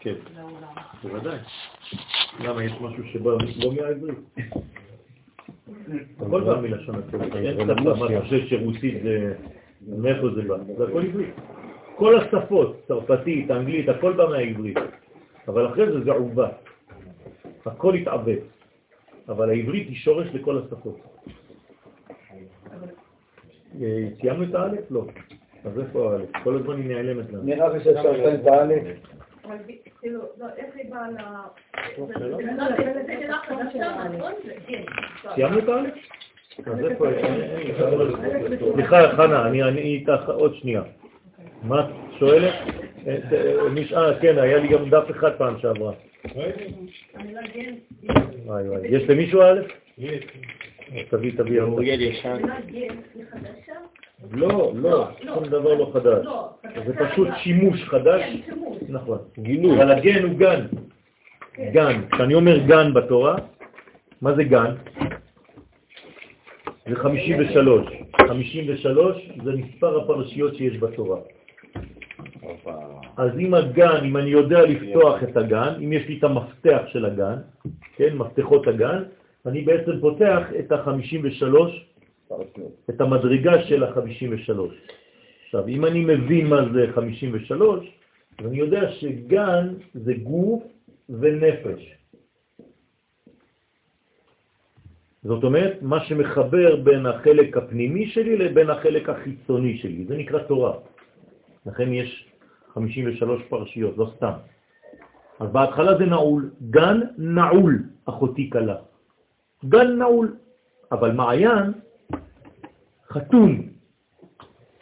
כן, בוודאי. למה יש משהו שבא לא מהעברית? הכל בא מלשון הקודש, אין שפה, מה אתה חושב שרוסית זה... מאיפה זה בא? זה הכל עברית. כל השפות, צרפתית, אנגלית, הכל בא מהעברית. אבל אחרי זה זה עובה. הכל התעוות. אבל העברית היא שורש לכל השפות. אה, סיימנו את האלף? לא. אז איפה האלף? כל הזמן היא נעלמת לנו. נראה לי שאפשר לסיים את האלף. כאילו, לא, איך היא באה ל... סיימנו את האלף? סליחה, חנה, אני איתך עוד שנייה. מה את שואלת? אה, כן, היה לי גם דף אחד פעם שעברה. יש למישהו א'? יש. תביא, תביא. אוריאל ישן. לא, לא, שום דבר לא חדש. זה פשוט שימוש חדש. נכון. גילוי. אבל הגן הוא גן. גן. כשאני אומר גן בתורה, מה זה גן? זה 53. 53 זה מספר הפרשיות שיש בתורה. אז אם הגן, אם אני יודע לפתוח את הגן, אם יש לי את המפתח של הגן, כן, מפתחות הגן, אני בעצם פותח את ה-53, את המדרגה של ה-53. עכשיו, אם אני מבין מה זה 53, אז אני יודע שגן זה גוף ונפש. זאת אומרת, מה שמחבר בין החלק הפנימי שלי לבין החלק החיצוני שלי, זה נקרא תורה. לכן יש 53 פרשיות, לא סתם. אז בהתחלה זה נעול, גן נעול, אחותי קלה. גן נעול, אבל מעיין חתום.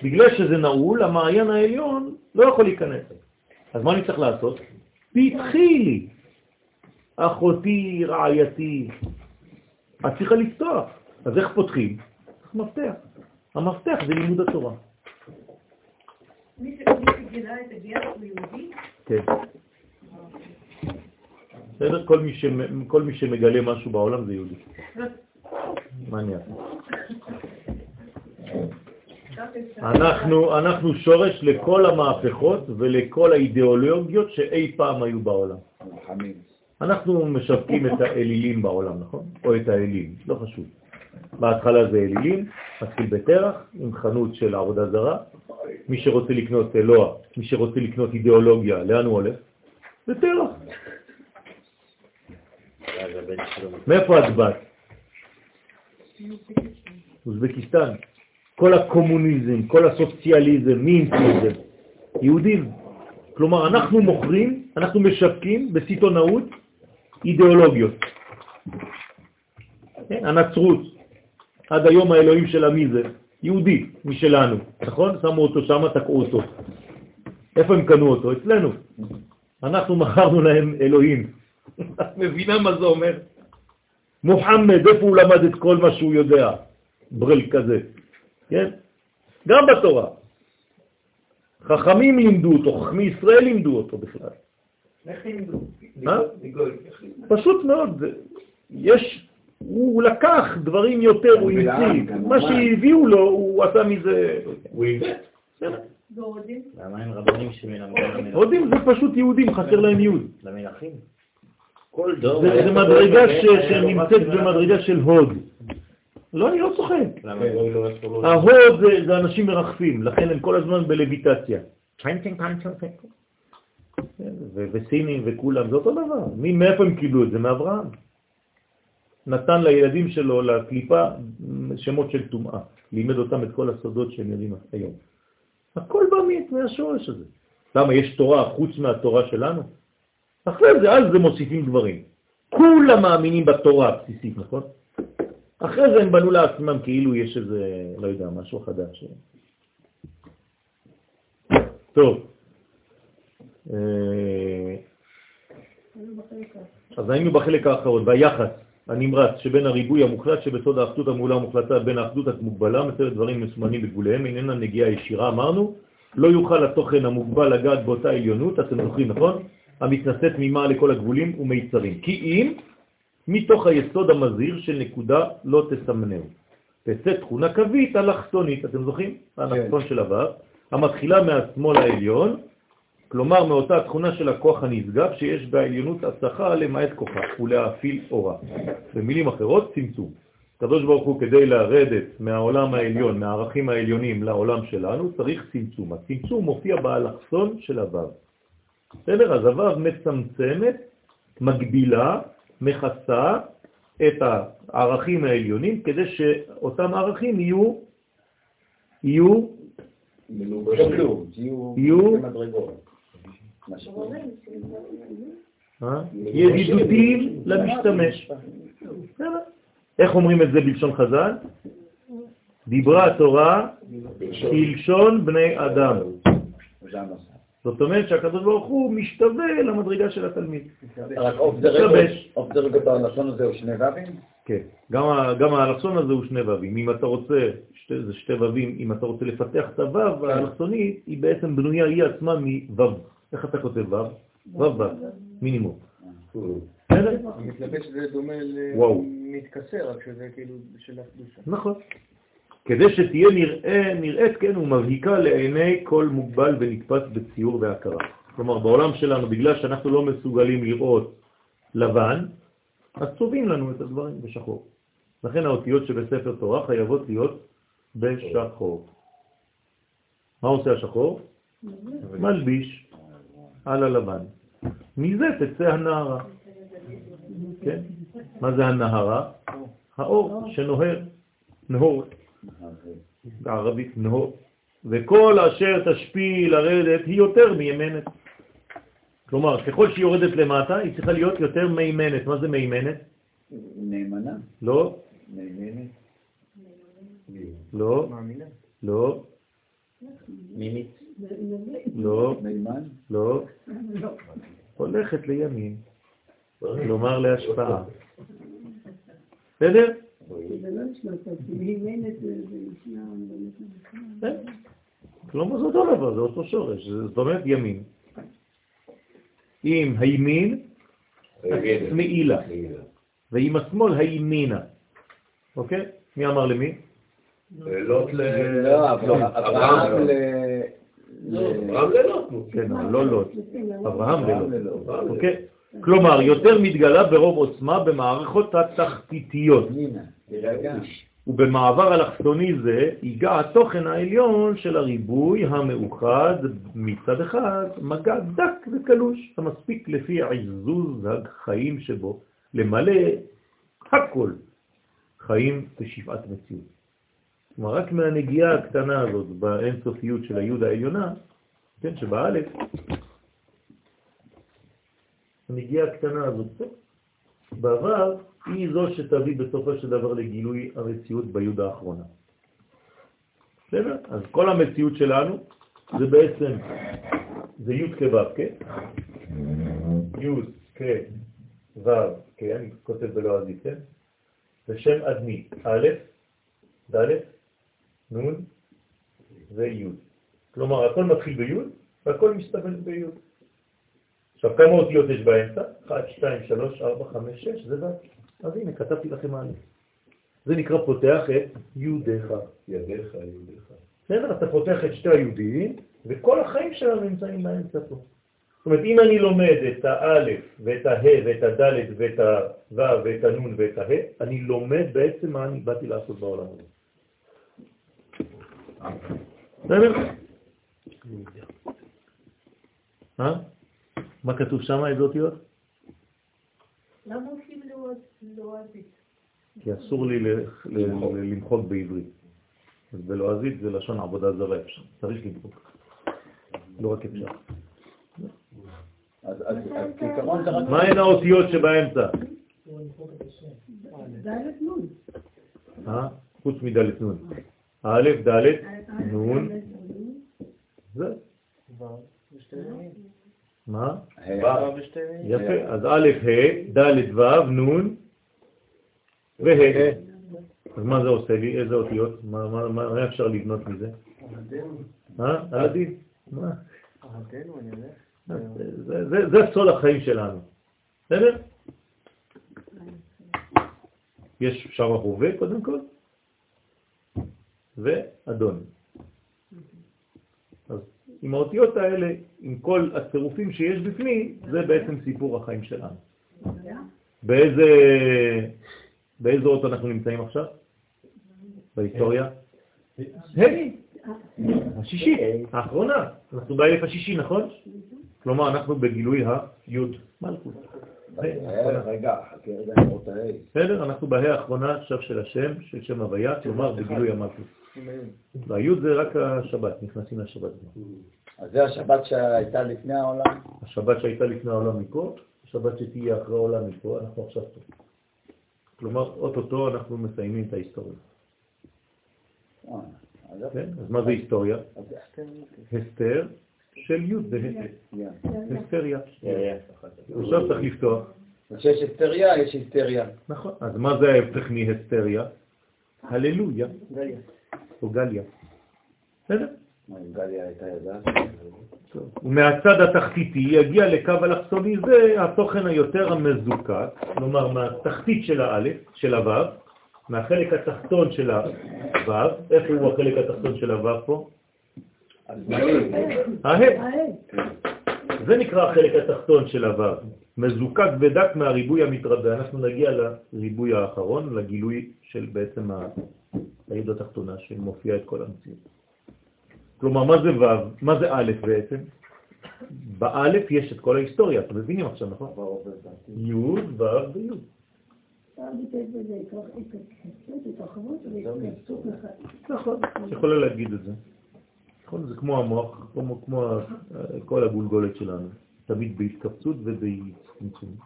בגלל שזה נעול, המעיין העליון לא יכול להיכנס. אז מה אני צריך לעשות? פתחי לי, אחותי, רעייתי. את צריכה לפתוח. אז איך פותחים? צריך מפתח. המפתח זה לימוד התורה. מי שגילה את הגר הוא יהודי? כן. בסדר? כל מי, ש... כל מי שמגלה משהו בעולם זה יהודי. מה אני אעשה? אנחנו, אנחנו שורש לכל המהפכות ולכל האידיאולוגיות שאי פעם היו בעולם. אנחנו משווקים את האלילים בעולם, נכון? או את האלים, לא חשוב. בהתחלה זה אלילים, מתחיל בתרח, עם חנות של עבודה זרה. מי שרוצה לקנות אלוה, מי שרוצה לקנות אידיאולוגיה, לאן הוא הולך? בתרח. מאיפה את בת? אוזבקיסטן. כל הקומוניזם, כל הסוציאליזם, מי המציא את זה? יהודים. כלומר, אנחנו מוכרים, אנחנו משווקים בסיטונאות אידיאולוגיות. כן? הנצרות, עד היום האלוהים שלה מי זה? יהודי, משלנו, נכון? שמו אותו שם, תקעו אותו. איפה הם קנו אותו? אצלנו. אנחנו מכרנו להם אלוהים. את מבינה מה זה אומר? מוחמד, איפה הוא למד את כל מה שהוא יודע? ברל כזה, כן? גם בתורה. חכמים לימדו אותו, חכמי ישראל לימדו אותו בכלל. איך לימדו? פשוט מאוד. יש, הוא לקח דברים יותר, הוא המציא. מה שהביאו לו, הוא עשה מזה... הוא. והודים? למה אין רבנים שמלמדים? הודים זה פשוט יהודים, חסר להם יהוד. למלכים? כל דור... זה מדרגה שנמצאת במדרגה של הוד. לא, אני לא צוחק. ההוד זה אנשים מרחפים, לכן הם כל הזמן בלויטציה. וסינים וכולם, זה אותו דבר. מאיפה הם קיבלו את זה? מאברהם. נתן לילדים שלו, לקליפה, שמות של טומאה. לימד אותם את כל הסודות שהם יודעים היום. הכל בא מהשורש הזה. למה, יש תורה חוץ מהתורה שלנו? אחרי זה, אז זה מוסיפים דברים. כולם מאמינים בתורה הבסיסית, נכון? אחרי זה הם בנו לעצמם כאילו יש איזה, לא יודע, משהו חדש. טוב. אה, אז היינו בחלק האחרון, ביחס הנמרץ שבין הריבוי המוחלט שבסוד האחדות המעולה המוחלטה בין האחדות המוגבלה, מצלת דברים מסומנים בגבוליהם, איננה נגיעה ישירה, אמרנו, לא יוכל התוכן המוגבל לגעת באותה עליונות, אתם זוכרים, נכון? המתנשאת ממעל לכל הגבולים ומיצרים. כי אם מתוך היסוד המזהיר של נקודה לא תסמנהו. תצא תכונה קווית אלכסונית, אתם זוכרים? הנחתון של הוו, המתחילה מהשמאל העליון כלומר מאותה תכונה של הכוח הנשגב שיש בעליונות הצלחה למעט כוחה ולהפעיל אורה. במילים אחרות, צמצום. הקדוש ברוך הוא כדי לרדת מהעולם העליון, מהערכים העליונים לעולם שלנו, צריך צמצום. הצמצום מופיע באלכסון של הוו. בסדר? אז הוו מצמצמת, מגבילה, מכסה את הערכים העליונים כדי שאותם ערכים יהיו, יהיו, יהיו אה? ידידותיים למשתמש. איך אומרים את זה בלשון חז"ל? דיברה התורה כלשון בני אדם. זאת אומרת שהקדוש ברוך הוא משתווה למדרגה של התלמיד. רק אוף דה רגש בלשון הזה הוא שני ו"ים? כן, גם האלכסון הזה הוא שני ו"ים. אם אתה רוצה, זה שתי ו"ים, אם אתה רוצה לפתח את הו"ו האלכסונית, היא בעצם בנויה היא עצמה מו"ו. איך אתה כותב ו"ו? ו"ו, מינימום. אני מתלבש שזה דומה למתקסר, רק שזה כאילו של הקדושה. נכון. כדי שתהיה נראה, נראית, כן, ומבהיקה לעיני כל מוגבל ונתפס בציור והכרה. כלומר, בעולם שלנו, בגלל שאנחנו לא מסוגלים לראות לבן, אז צובעים לנו את הדברים בשחור. לכן האותיות שבספר תורה חייבות להיות בשחור. מה עושה השחור? מלביש על הלבן. מזה תצא הנערה. כן? מה זה הנהרה? האור שנוהר, נהור, בערבית נהור. וכל אשר תשפיע לרדת היא יותר מימנת. כלומר, ככל שהיא יורדת למטה, היא צריכה להיות יותר מימנת. מה זה מימנת? נאמנה. לא. מימנת. לא. לא. מימית. לא. מימן? לא. הולכת לימין. כלומר להשפעה. בסדר? כלומר זה אותו דבר, זה אותו שורש, זאת אומרת ימין. עם הימין, מעילה, ועם השמאל הימינה. אוקיי? מי אמר למי? לוט ל... לא, אברהם ל... אברהם ללוט. כן, לא לוט. אברהם ללוט. אוקיי? כלומר, יותר מתגלה ברוב עוצמה במערכות התחתיתיות. ובמעבר אלכסוני זה ייגע התוכן העליון של הריבוי המאוחד מצד אחד, מגע דק וקלוש, המספיק לפי עזוז החיים שבו, למלא הכל חיים ושבעת מציאות. כלומר, רק מהנגיעה הקטנה הזאת באינסופיות של היוד העליונה, כן, שבאלף, הנגיעה הקטנה הזאת, בעבר היא זו שתביא בסופו של דבר לגילוי המציאות ביוד האחרונה. בסדר? אז כל המציאות שלנו זה בעצם, זה י' כו', כן? י' כו', כן, אני כותב בלועזית, כן? זה שם אדמי, א', ד', נ' וי'. כלומר, הכל מתחיל בי' והכל מסתבל בי'. עכשיו, כמה אותיות יש באמצע? 1, 2, 3, 4, 5, 6, זה ו'. אז הנה, כתבתי לכם מה זה נקרא פותח את יהודיך. ידיך, יהודיך. בסדר, אתה פותח את שתי היהודים, וכל החיים שלנו נמצאים באמצע פה. זאת אומרת, אם אני לומד את האלף ואת הה ואת הדלת ואת הו' ואת הנון ואת הה, אני לומד בעצם מה אני באתי לעשות בעולם הזה. בסדר? אה? מה כתוב שם, איזה אותיות? למה עושים לועזית? כי אסור לי למחוק בעברית. אז בלועזית זה לשון עבודה זרה אפשר, צריך למחוק. לא רק אפשר. מה הן האותיות שבאמצע? אה? חוץ מדלת נון. א', ד', נון. זה. מה? יפה, אז א', ה', ד', ו', נ' וה'. אז מה זה עושה לי? איזה אותיות? מה אפשר לבנות מזה? אה? עדין? מה? זה סול החיים שלנו. בסדר? יש שם הווה קודם כל, ואדון. עם האותיות האלה, עם כל הצירופים שיש בפנים, זה בעצם סיפור החיים שלנו. באיזה, באיזה אות אנחנו נמצאים עכשיו? בהיסטוריה? היי, השישית, האחרונה. אנחנו באלף השישי, נכון? כלומר, אנחנו בגילוי היוד מלכות. רגע, חכה רגע, אני רוצה בסדר, אנחנו בה"א האחרונה עכשיו של השם, של שם הוויה, כלומר בגילוי המלכות. והיוד זה רק השבת, נכנסים לשבת. אז זה השבת שהייתה לפני העולם? השבת שהייתה לפני העולם מפה, השבת שתהיה אחרי העולם מפה, אנחנו עכשיו פה. כלומר, אוטוטו אנחנו מסיימים את ההיסטוריה. אה, כן? אז מה זה היסטוריה? הסתר של י' וה'. היסטריה. עכשיו צריך לפתוח. כשיש היסטריה, יש היסטריה. נכון. אז מה זה ההפך מהיסטריה? הללויה. או גליה. בסדר? גליה הייתה יודעת? ומהצד התחתיתי יגיע לקו אלכסוני זה התוכן היותר המזוקק, כלומר מהתחתית של האלף, של הוו, מהחלק התחתון של הוו, איפה הוא החלק התחתון של הוו פה? הה. זה נקרא החלק התחתון של הוו, מזוקק ודק מהריבוי המתרבה. אנחנו נגיע לריבוי האחרון, לגילוי של בעצם היד התחתונה שמופיע את כל המציאות. כלומר, מה זה ו'? מה זה א' בעצם? באלף יש את כל ההיסטוריה, אתם מבינים עכשיו, נכון? י', ו' וי'. נכון, יכולה להגיד את זה. נכון, זה כמו המוח, כמו כל הגולגולת שלנו, תמיד בהתכווצות ובצמצום.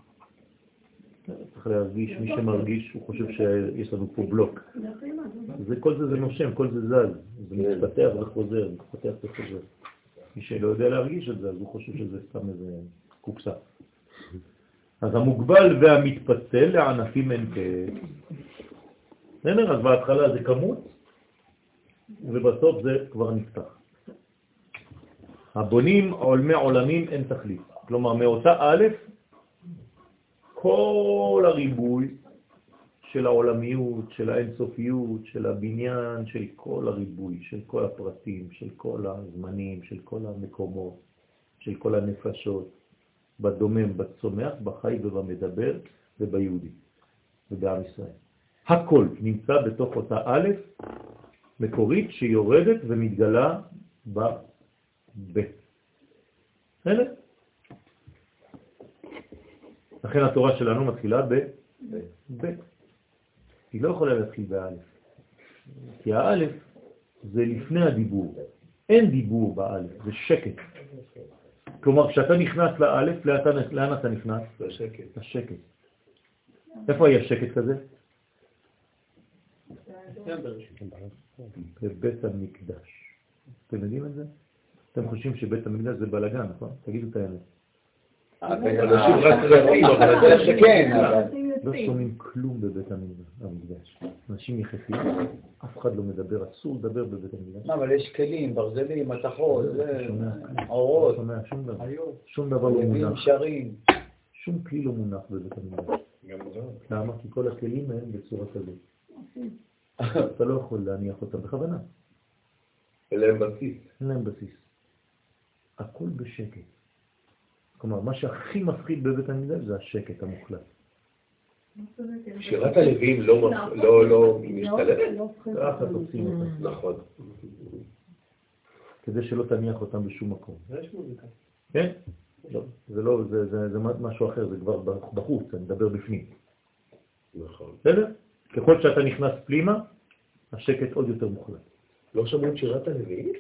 צריך להרגיש, מי שמרגיש, הוא חושב שיש לנו פה בלוק. זה, כל זה זה נושם, כל זה זז, זה מתפתח וחוזר, מתפתח וחוזר. מי שלא יודע להרגיש את זה, אז הוא חושב שזה סתם איזה קופסה. אז המוגבל והמתפצל לענפים אין כאלה. בסדר? אז בהתחלה זה כמות, ובסוף זה כבר נפתח. הבונים עולמי עולמים אין תכלית. כלומר, מאותה א' כל הריבוי של העולמיות, של האינסופיות, של הבניין, של כל הריבוי, של כל הפרטים, של כל הזמנים, של כל המקומות, של כל הנפשות, בדומם, בצומח, בחי ובמדבר וביהודי ובעם ישראל. הכל נמצא בתוך אותה א' מקורית שיורדת ומתגלה בב'. בסדר? לכן התורה שלנו מתחילה בב'. היא לא יכולה להתחיל באלף. כי האלף זה לפני הדיבור. אין דיבור באלף, זה שקט. כלומר, כשאתה נכנס לאלף, לאן אתה נכנס? לשקט. לשקט. איפה היה שקט כזה? בבית המקדש. אתם יודעים את זה? אתם חושבים שבית המקדש זה בלגן, נכון? תגידו את האמת. אנשים רק רבים, אבל זה שכן. לא שומעים כלום בבית המקדש. אנשים יחסים, אף אחד לא מדבר, אסור לדבר בבית המקדש. אבל יש כלים, ברזלים, מתכות, אורות. לא שומע שום דבר. שום דבר לא מונח. שום כלי לא מונח בבית המקדש. למה? כי כל הכלים הם בצורה כזאת. אתה לא יכול להניח אותם בכוונה. אין להם בסיס. אין להם בסיס. הכל בשקט. כלומר, מה שהכי מפחיד בבית המקדש זה השקט המוחלט. שירת הלווים לא, לא, לא משתלבת? ככה תופסים אותם. נכון. כדי שלא תניח אותם בשום מקום. יש מוזיקה. כן? לא, זה לא, זה, זה, זה משהו אחר, זה כבר בחוץ, אני מדבר בפנים. נכון. בסדר? ככל שאתה נכנס פנימה, השקט עוד יותר מוחלט. לא שמעו את שירת הנביאים?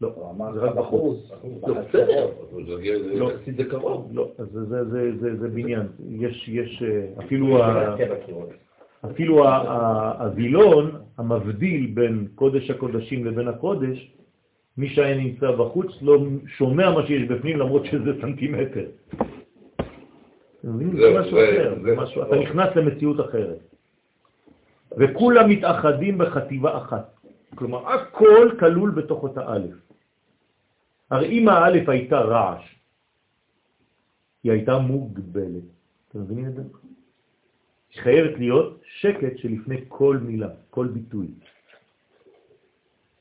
לא, זה רק בחוץ. לא, בסדר, זה קרוב. לא, זה בניין. יש, אפילו אפילו הווילון המבדיל בין קודש הקודשים לבין הקודש, מי שהיה נמצא בחוץ לא שומע מה שיש בפנים למרות שזה סנטימטר. זה משהו אחר, אתה נכנס למציאות אחרת. וכולם מתאחדים בחטיבה אחת. כלומר, הכל כלול בתוך אותה א'. הרי אם האלף הייתה רעש, היא הייתה מוגבלת. אתם מבינים את זה? חייבת להיות שקט שלפני כל מילה, כל ביטוי.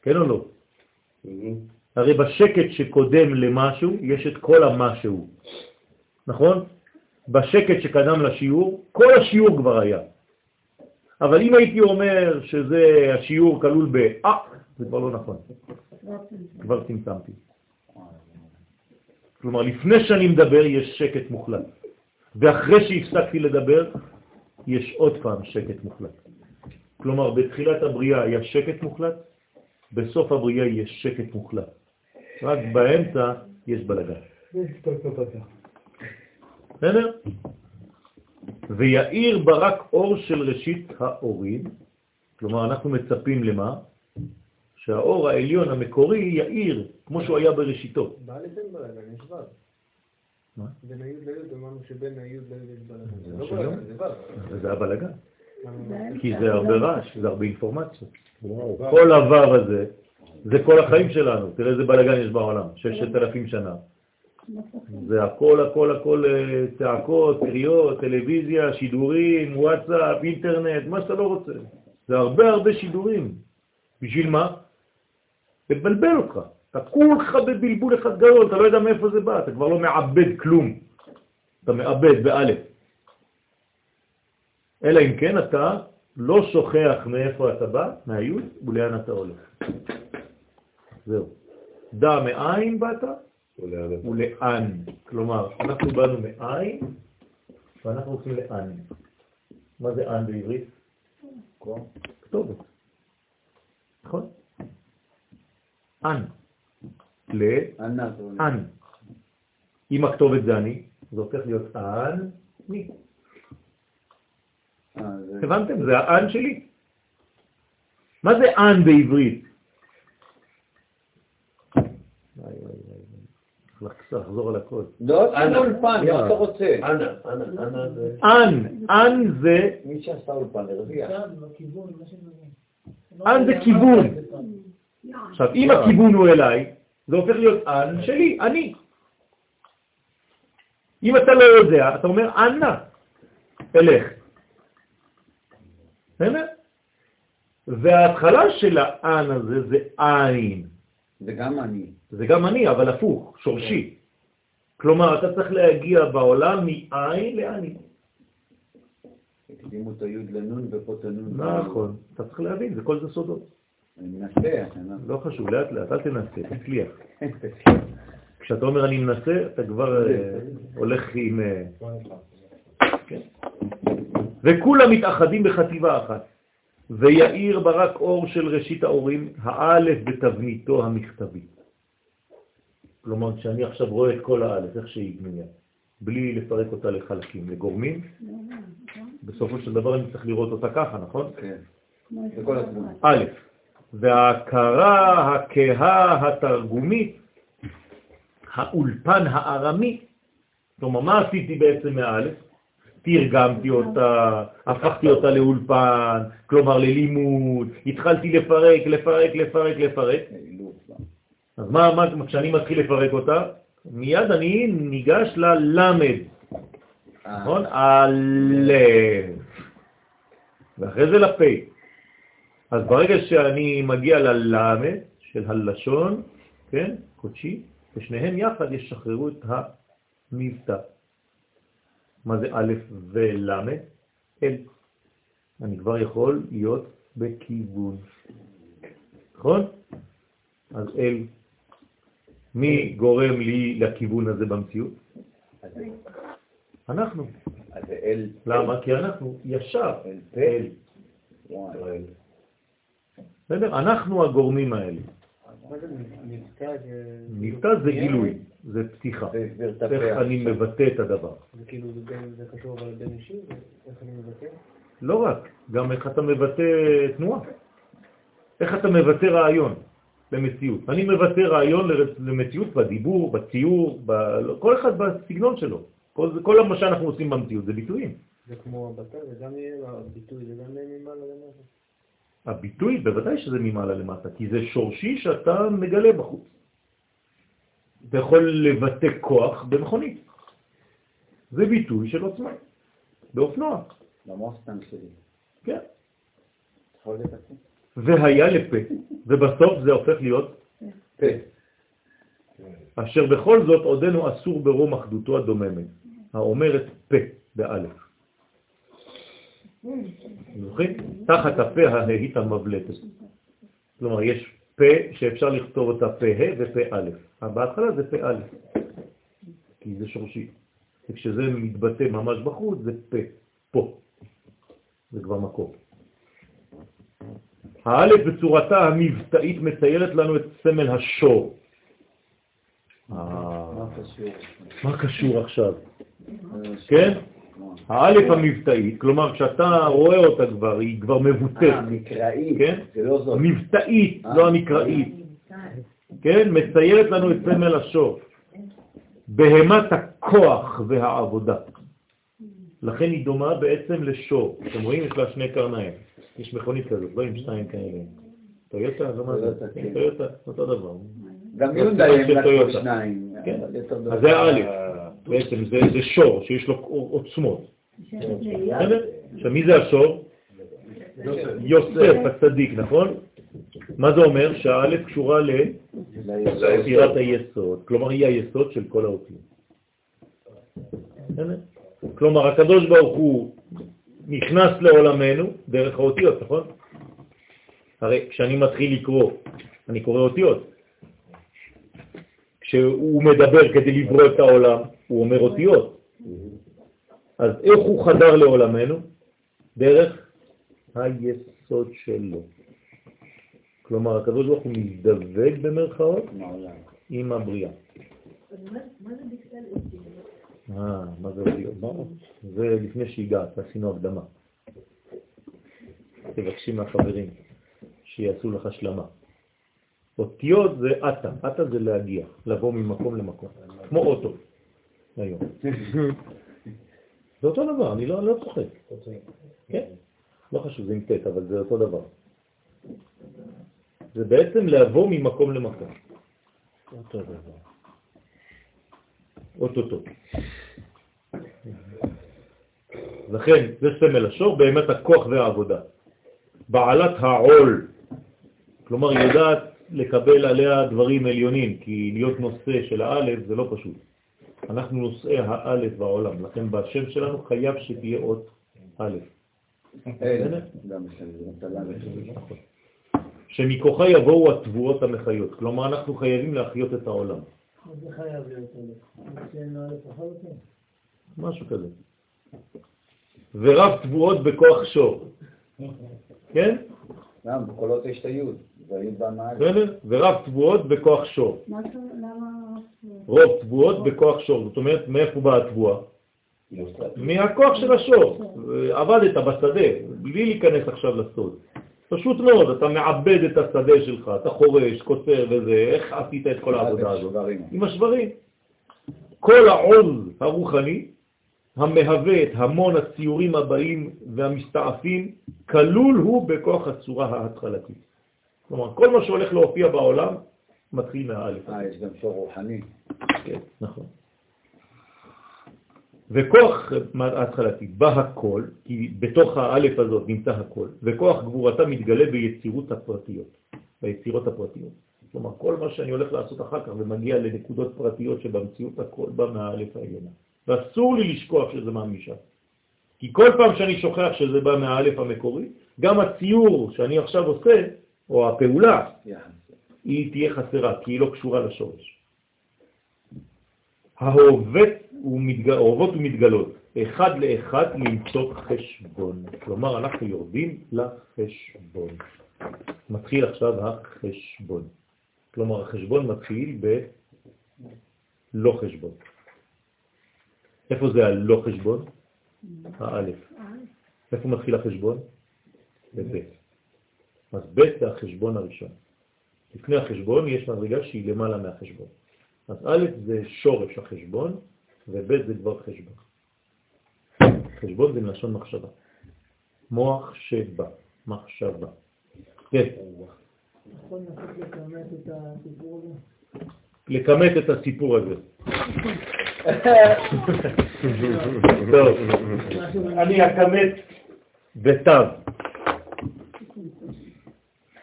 כן או לא? הרי בשקט שקודם למשהו יש את כל המשהו, נכון? בשקט שקדם לשיעור, כל השיעור כבר היה. אבל אם הייתי אומר שזה השיעור כלול ב"א", זה כבר לא נכון. כבר צמצמתי. כלומר, לפני שאני מדבר יש שקט מוחלט, ואחרי שהפסקתי לדבר יש עוד פעם שקט מוחלט. כלומר, בתחילת הבריאה היה שקט מוחלט, בסוף הבריאה יש שקט מוחלט. רק באמצע יש בלגן. בסדר? ויאיר ברק אור של ראשית האורים, כלומר אנחנו מצפים למה? שהאור העליון המקורי יאיר כמו שהוא היה בראשיתו. בעל אין בלגן, יש. מה? בין היוד ליוד אמרנו שבין היוד ליוד יש בלגן. זה לא. בלגן, זה ו'. זה הבלגן? כי זה הרבה רעש, זה הרבה אינפורמציה. כל הוו הזה, זה כל החיים שלנו. תראה איזה בלגן יש בעולם, ששת אלפים שנה. זה הכל, הכל, הכל אה, צעקות, קריאות, טלוויזיה, שידורים, וואטסאפ, אינטרנט, מה שאתה לא רוצה. זה הרבה הרבה שידורים. בשביל מה? לבלבל אותך. אתה כולך בבלבול אחד גדול, אתה לא יודע מאיפה זה בא, אתה כבר לא מעבד כלום. אתה מעבד באלף. אלא אם כן אתה לא שוכח מאיפה אתה בא, מהיוד, ולאן אתה הולך. זהו. דע מאין באת ולאן. כלומר, אנחנו באנו מאין ואנחנו רוצים לאן. מה זה אן בעברית? כתובת. נכון? אן. לאן. אם הכתובת זה אני, זה הופך להיות אן, מי. אה, הבנתם? זה האן שלי. מה זה אן בעברית? לחזור על הכל. לא. עשו אולפן, מה אתה רוצה? אנא, אנא, אנא זה... אן, אן זה, מי שעשה אולפן הרוויח. אן זה כיוון. עכשיו, אם הכיוון הוא אליי, זה הופך להיות אן שלי, אני. אם אתה לא יודע, אתה אומר אנא, אלך. בסדר? וההתחלה של האן הזה זה עין. זה גם אני. זה גם אני, אבל הפוך, שורשי. כלומר, אתה צריך להגיע בעולם מעין לעני. הקדימו את היוד לנון ופה את הנון. נכון, אתה צריך להבין, זה כל זה סודות. אני מנסה, לא חשוב, לאט לאט, אל תנסה, תצליח. כשאתה אומר אני מנסה, אתה כבר אה, הולך עם... אה, כן. וכולם מתאחדים בחטיבה אחת. ויאיר ברק אור של ראשית האורים, האלף בתבניתו המכתבי. כלומר, כשאני עכשיו רואה את כל האלף, איך שהיא בנויה, בלי לפרק אותה לחלקים, לגורמים, בסופו של דבר אני צריך לראות אותה ככה, נכון? כן. זה כל הזמן. א', וההכרה הכהה התרגומית, האולפן הארמי, כלומר, מה עשיתי בעצם מאלף? תרגמתי אותה, הפכתי אותה לאולפן, כלומר ללימוד, התחלתי לפרק, לפרק, לפרק, לפרק. אז מה, מה, כשאני מתחיל לפרק אותה, מיד אני ניגש ללמד, אה, נכון? הלב. ואחרי זה לפה. אז ברגע שאני מגיע ללמד של הלשון, כן, קודשי, ושניהם יחד ישחררו את המבטא. מה זה א' ול'? אל. אני כבר יכול להיות בכיוון. נכון? אז אל. מי גורם לי לכיוון הזה במציאות? אנחנו. למה? כי אנחנו ישר. בסדר? אנחנו הגורמים האלה. מבטא? זה- גילוי, זה פתיחה. איך. אני מבטא את הדבר. זה כאילו, זה קשור אבל בין אישי, איך אני מבטא? לא רק, גם איך אתה מבטא תנועה. איך אתה מבטא רעיון למציאות. אני מבטא רעיון למציאות בדיבור, בציור, ב... כל אחד בסגנון שלו. כל, כל מה שאנחנו עושים במציאות זה ביטויים. זה כמו הבטא, זה גם יהיה הביטוי, זה גם ממעלה למטה. הביטוי בוודאי שזה ממעלה למטה, כי זה שורשי שאתה מגלה בחוץ. אתה יכול לבטא כוח במכונית. זה ביטוי של עוצמה, באופנוע, למוסטנג שלי. כן. יכול לתקן? והיה לפה, ובסוף זה הופך להיות פה. אשר בכל זאת עודנו אסור ברום אחדותו הדוממת, האומרת פה באלף. זוכרים? תחת הפה ההית המבלטת. כלומר, יש פה שאפשר לכתוב אותה פה ופה א'. בהתחלה זה פה א', כי זה שורשי. וכשזה מתבטא ממש בחוץ זה פה, פה. זה כבר מקום. האלף בצורתה המבטאית מציירת לנו את סמל השור. מה קשור עכשיו? כן? האלף המבטאית, כלומר כשאתה רואה אותה כבר, היא כבר מבוטאת. המקראית, כן? זה לא זאת. מבטאית, לא המקראית. כן? מציירת לנו את סמל השור. בהמת הכוח והעבודה. לכן היא דומה בעצם לשור. אתם רואים? יש לה שני קרניים. יש מכונית כזאת, לא עם שתיים כאלה. טויוטה? לא מה זה? טויוטה, אותו דבר. גם לא, יונדאי הם רק טויוטה. שניים. כן. אז. זה א', בעצם זה זה שור שיש לו עוצמות. עכשיו מי זה השור? יוסף הצדיק, נכון? מה זה אומר? שהאלף קשורה לספירת היסוד, כלומר היא היסוד של כל האותיות. כלומר הקדוש ברוך הוא נכנס לעולמנו דרך האותיות, נכון? הרי כשאני מתחיל לקרוא, אני קורא אותיות. כשהוא מדבר כדי לברוא את העולם, הוא אומר אותיות. אז איך הוא חדר לעולמנו? דרך היסוד שלו. כלומר, הקדוש ברוך הוא מזדווג במרכאות. עם הבריאה. אז מה מה זה בכלל אותיות? אה, מה זה אותיות? זה לפני שהגעת, עשינו הקדמה. תבקשי מהחברים שיעשו לך השלמה. אותיות זה אטה, אטה זה להגיע, לבוא ממקום למקום, כמו אוטו היום. זה אותו דבר, אני לא, לא צוחק. כן, לא חשוב, זה עם ט', אבל זה אותו דבר. זה בעצם לבוא ממקום למקום. אותו דבר. אוטוטו. לכן, זה סמל השור, באמת הכוח והעבודה. בעלת העול, כלומר יודעת לקבל עליה דברים עליונים, כי להיות נושא של האלף זה לא פשוט. אנחנו נושאי האלף בעולם, לכן בשם שלנו חייב שתהיה אות א', אין. גם בסדר, זה מטלה וחשוב. שמכוחה יבואו התבואות המחיות, כלומר אנחנו חייבים להחיות את העולם, זה חייב להיות אלף. משהו כזה. ורב תבואות בכוח שור, כן? גם בקולות יש את היוד. בסדר? ורב תבואות בכוח שור. למה... רוב תבואות בכוח שור, זאת אומרת, מאיפה באה התבואה? מהכוח של השור. עבדת בשדה, בלי להיכנס עכשיו לסוד. פשוט מאוד, אתה מעבד את השדה שלך, אתה חורש, קוצר וזה, איך עשית את כל העבודה הזאת? עם השברים. כל העוז הרוחני המהווה את המון הציורים הבאים והמסתעפים, כלול הוא בכוח הצורה ההתחלתית. כלומר, כל מה שהולך להופיע בעולם מתחיל מהאלף. אה, יש גם שור רוחני. כן, נכון. וכוח ההתחלתי, בא הכל, כי בתוך האלף הזאת נמצא הכל, וכוח גבורתה מתגלה ביצירות הפרטיות, ביצירות הפרטיות. כלומר, כל מה שאני הולך לעשות אחר כך ומגיע לנקודות פרטיות שבמציאות הכל בא מהאלף העליונה. ואסור לי לשכוח שזה בא. כי כל פעם שאני שוכח שזה בא מהאלף המקורי, גם הציור שאני עכשיו עושה, או הפעולה, יחד. היא תהיה חסרה, כי היא לא קשורה לשורש. ההוות ומתג... ומתגלות, אחד לאחד למצוא חשבון. כלומר, אנחנו יורדים לחשבון. מתחיל עכשיו החשבון. כלומר, החשבון מתחיל בלא חשבון. איפה זה הלא חשבון? האלף. איפה מתחיל החשבון? בבית. אז בית זה החשבון הראשון. לפני החשבון יש מדרגה שהיא למעלה מהחשבון. אז א' זה שורש החשבון, וב' זה כבר חשבון. חשבון זה מלשון מחשבה. מוח שבא, מחשבה. כן, יכול לנסות לכמת את הסיפור הזה? טוב, אני אכמת בתו,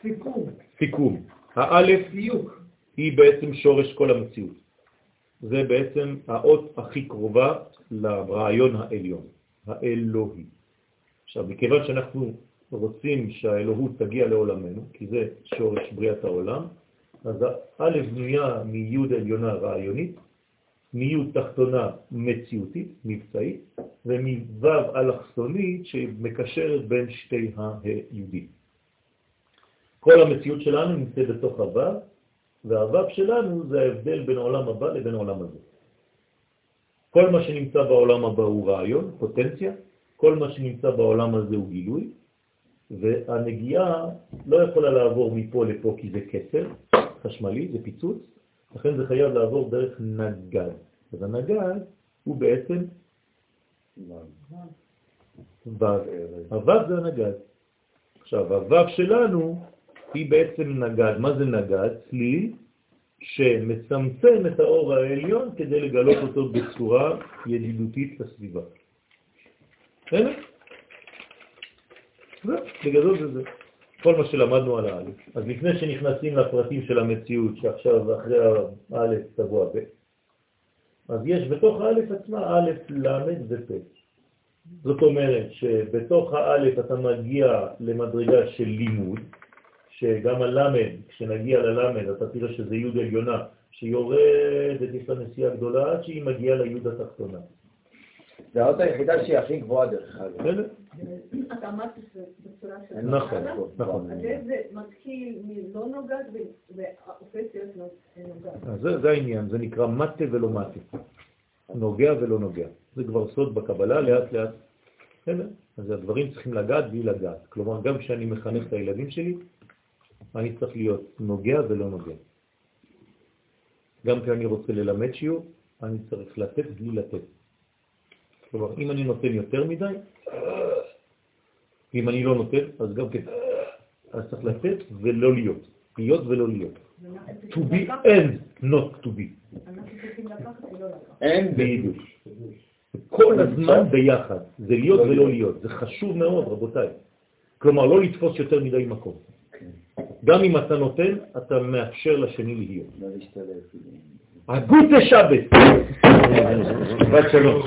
סיכום. סיכום. האלף. היא בעצם שורש כל המציאות. זה בעצם האות הכי קרובה לרעיון העליון, האלוהי. עכשיו, מכיוון שאנחנו רוצים שהאלוהות תגיע לעולמנו, כי זה שורש בריאת העולם, אז א' בנויה מי' עליונה רעיונית, מי' תחתונה מציאותית, מבצעית, ומו' אלכסונית שמקשרת בין שתי היהודים. כל המציאות שלנו נמצאת בתוך הו', והו' שלנו זה ההבדל בין העולם הבא לבין העולם הזה. כל מה שנמצא בעולם הבא הוא רעיון, פוטנציה, כל מה שנמצא בעולם הזה הוא גילוי, והנגיעה לא יכולה לעבור מפה לפה כי זה כסר חשמלי, זה פיצוץ, לכן זה חייב לעבור דרך נגד. אז הנגד הוא בעצם ו', הו' זה הנגד. עכשיו, הו' שלנו היא בעצם נגד. מה זה נגד? צליל שמצמצם את האור העליון כדי לגלות אותו בצורה ידידותית לסביבה. בסדר? זהו, בגדול זה זה. כל מה שלמדנו על האלף. אז לפני שנכנסים לפרטים של המציאות, שעכשיו אחרי האלף תבוא הב', אז יש בתוך האלף עצמה א', ל' ופ'. זאת אומרת שבתוך האלף אתה מגיע למדרגה של לימוד, שגם הלמד, כשנגיע ללמד, אתה תראה שזה י' עליונה, שיורדת, יש לה נסיעה גדולה עד שהיא מגיעה לי' התחתונה. זה האות היחידה שהיא הכי גבוהה דרך אגב. אתה אמרת שזה בצורה של... נכון, נכון. אז זה מתחיל מלא נוגעת והופך להיות נוגעת. זה העניין, זה נקרא מטה ולא מטה. נוגע ולא נוגע. זה כבר סוד בקבלה, לאט לאט. אז הדברים צריכים לגעת בלי לגעת. כלומר, גם כשאני מחנך את הילדים שלי, אני צריך להיות נוגע ולא נוגע. גם כשאני רוצה ללמד שיעור, אני צריך לתת בלי לתת. כלומר, אם אני נותן יותר מדי, אם אני לא נותן, אז גם כן, אז צריך לתת ולא להיות, להיות ולא להיות. To be and not to be. אין ביידיש. כל הזמן ביחד, זה להיות ולא להיות, זה חשוב מאוד רבותיי. כלומר, לא לתפוס יותר מדי מקום. גם אם אתה נותן, אתה מאפשר לשני להיות. הגוטה שבת. בת שלום.